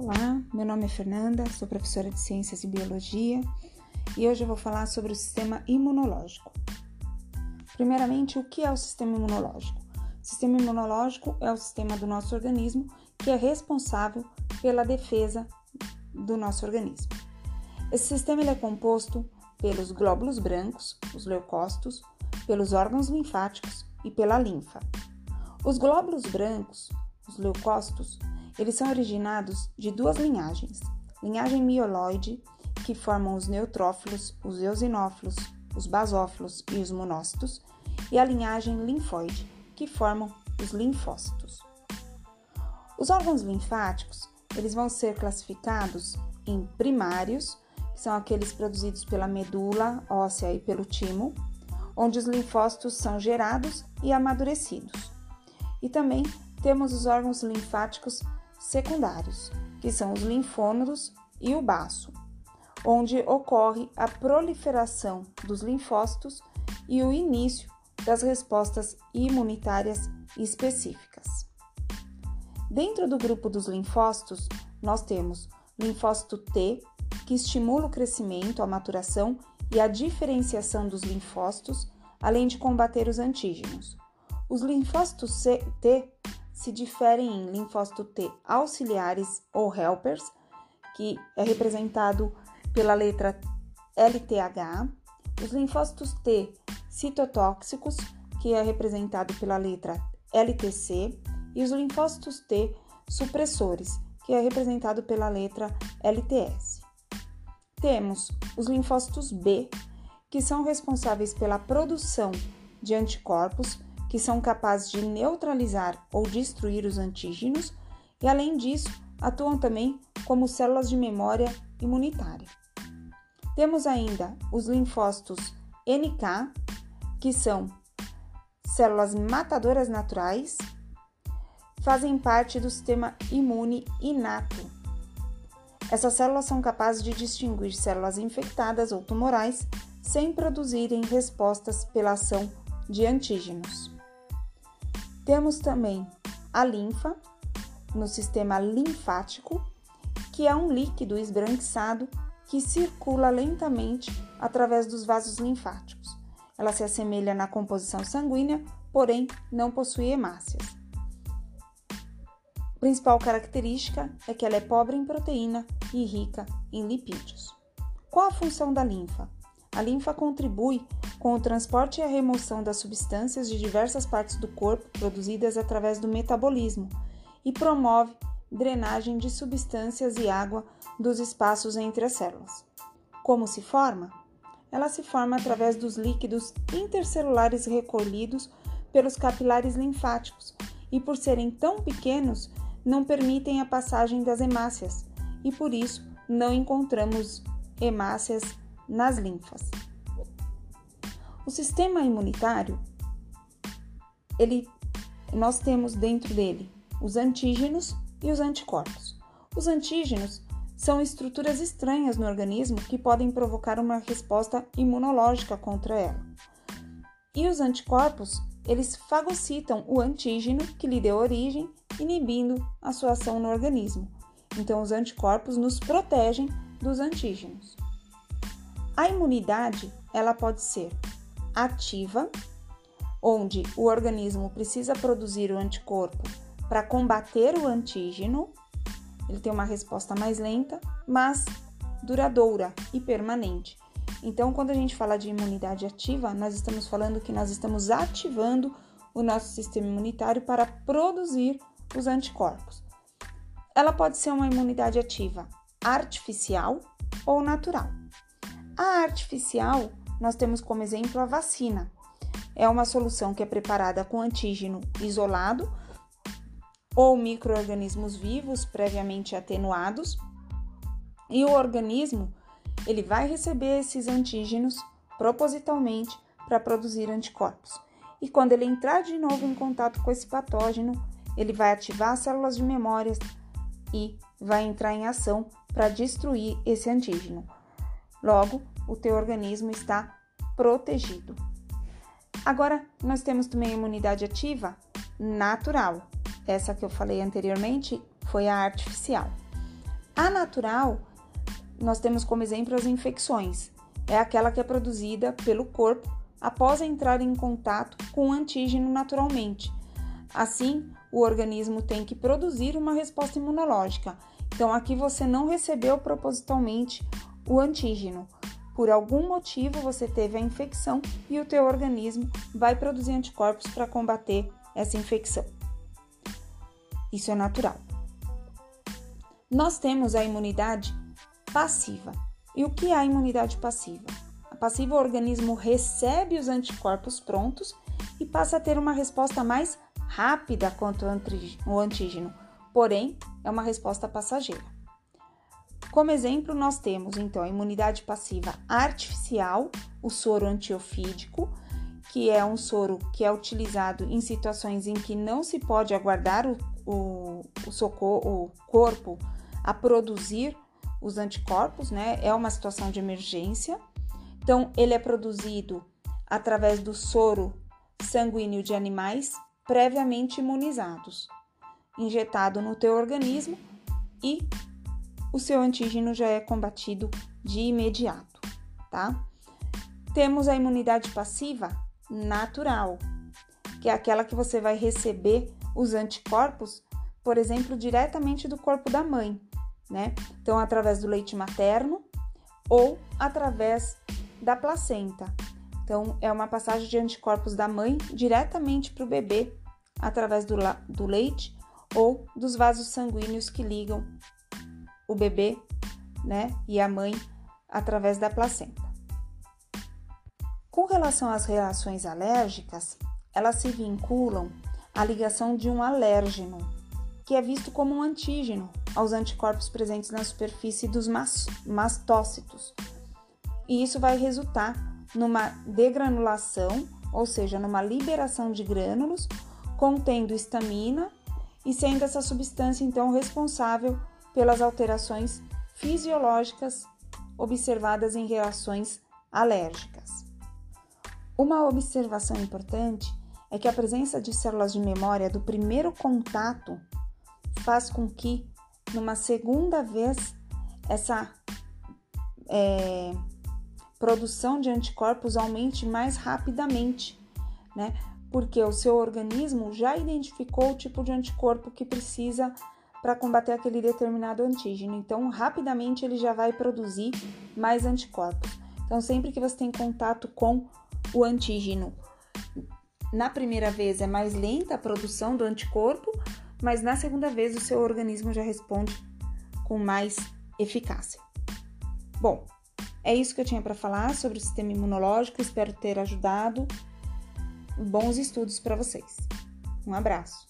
Olá, meu nome é Fernanda, sou professora de Ciências e Biologia e hoje eu vou falar sobre o sistema imunológico. Primeiramente, o que é o sistema imunológico? O sistema imunológico é o sistema do nosso organismo que é responsável pela defesa do nosso organismo. Esse sistema é composto pelos glóbulos brancos, os leucócitos, pelos órgãos linfáticos e pela linfa. Os glóbulos brancos, os leucócitos, eles são originados de duas linhagens: linhagem mieloide, que formam os neutrófilos, os eosinófilos, os basófilos e os monócitos, e a linhagem linfóide, que formam os linfócitos. Os órgãos linfáticos, eles vão ser classificados em primários, que são aqueles produzidos pela medula óssea e pelo timo, onde os linfócitos são gerados e amadurecidos. E também temos os órgãos linfáticos secundários, que são os linfônodos e o baço, onde ocorre a proliferação dos linfócitos e o início das respostas imunitárias específicas. Dentro do grupo dos linfócitos, nós temos linfócito T, que estimula o crescimento, a maturação e a diferenciação dos linfócitos, além de combater os antígenos. Os linfócitos T se diferem em linfócito T auxiliares ou helpers, que é representado pela letra LTH, os linfócitos T citotóxicos, que é representado pela letra LTC, e os linfócitos T supressores, que é representado pela letra LTS. Temos os linfócitos B, que são responsáveis pela produção de anticorpos que são capazes de neutralizar ou destruir os antígenos e, além disso, atuam também como células de memória imunitária. Temos ainda os linfócitos NK, que são células matadoras naturais, fazem parte do sistema imune inato. Essas células são capazes de distinguir células infectadas ou tumorais sem produzirem respostas pela ação de antígenos. Temos também a linfa no sistema linfático, que é um líquido esbranquiçado que circula lentamente através dos vasos linfáticos. Ela se assemelha na composição sanguínea, porém não possui hemácias. A principal característica é que ela é pobre em proteína e rica em lipídios. Qual a função da linfa? A linfa contribui com o transporte e a remoção das substâncias de diversas partes do corpo produzidas através do metabolismo e promove drenagem de substâncias e água dos espaços entre as células. Como se forma? Ela se forma através dos líquidos intercelulares recolhidos pelos capilares linfáticos e, por serem tão pequenos, não permitem a passagem das hemácias e por isso não encontramos hemácias nas linfas. O sistema imunitário, ele, nós temos dentro dele os antígenos e os anticorpos. Os antígenos são estruturas estranhas no organismo que podem provocar uma resposta imunológica contra ela. E os anticorpos, eles fagocitam o antígeno que lhe deu origem, inibindo a sua ação no organismo. Então, os anticorpos nos protegem dos antígenos. A imunidade, ela pode ser ativa, onde o organismo precisa produzir o anticorpo para combater o antígeno. Ele tem uma resposta mais lenta, mas duradoura e permanente. Então, quando a gente fala de imunidade ativa, nós estamos falando que nós estamos ativando o nosso sistema imunitário para produzir os anticorpos. Ela pode ser uma imunidade ativa artificial ou natural. A artificial, nós temos como exemplo a vacina. É uma solução que é preparada com antígeno isolado ou microorganismos vivos previamente atenuados, e o organismo ele vai receber esses antígenos propositalmente para produzir anticorpos. E quando ele entrar de novo em contato com esse patógeno, ele vai ativar as células de memórias e vai entrar em ação para destruir esse antígeno. Logo, o teu organismo está protegido. Agora, nós temos também a imunidade ativa natural. Essa que eu falei anteriormente foi a artificial. A natural, nós temos como exemplo as infecções. É aquela que é produzida pelo corpo após entrar em contato com o antígeno naturalmente. Assim, o organismo tem que produzir uma resposta imunológica. Então, aqui você não recebeu propositalmente o antígeno. Por algum motivo você teve a infecção e o teu organismo vai produzir anticorpos para combater essa infecção. Isso é natural. Nós temos a imunidade passiva. E o que é a imunidade passiva? A passiva, o organismo recebe os anticorpos prontos e passa a ter uma resposta mais rápida quanto ao antígeno, porém, é uma resposta passageira. Como exemplo, nós temos então a imunidade passiva artificial, o soro antiofídico, que é um soro que é utilizado em situações em que não se pode aguardar o, o, o, socorro, o corpo a produzir os anticorpos, né? É uma situação de emergência. Então, ele é produzido através do soro sanguíneo de animais previamente imunizados, injetado no teu organismo e o seu antígeno já é combatido de imediato, tá? Temos a imunidade passiva natural, que é aquela que você vai receber os anticorpos, por exemplo, diretamente do corpo da mãe, né? Então, através do leite materno ou através da placenta. Então, é uma passagem de anticorpos da mãe diretamente para o bebê através do, do leite ou dos vasos sanguíneos que ligam o bebê, né, e a mãe através da placenta. Com relação às reações alérgicas, elas se vinculam à ligação de um alérgeno, que é visto como um antígeno aos anticorpos presentes na superfície dos mastócitos. E isso vai resultar numa degranulação, ou seja, numa liberação de grânulos contendo histamina e sendo essa substância então responsável pelas alterações fisiológicas observadas em reações alérgicas. Uma observação importante é que a presença de células de memória do primeiro contato faz com que, numa segunda vez, essa é, produção de anticorpos aumente mais rapidamente, né? Porque o seu organismo já identificou o tipo de anticorpo que precisa para combater aquele determinado antígeno. Então, rapidamente ele já vai produzir mais anticorpos. Então, sempre que você tem contato com o antígeno, na primeira vez é mais lenta a produção do anticorpo, mas na segunda vez o seu organismo já responde com mais eficácia. Bom, é isso que eu tinha para falar sobre o sistema imunológico. Espero ter ajudado. Bons estudos para vocês. Um abraço.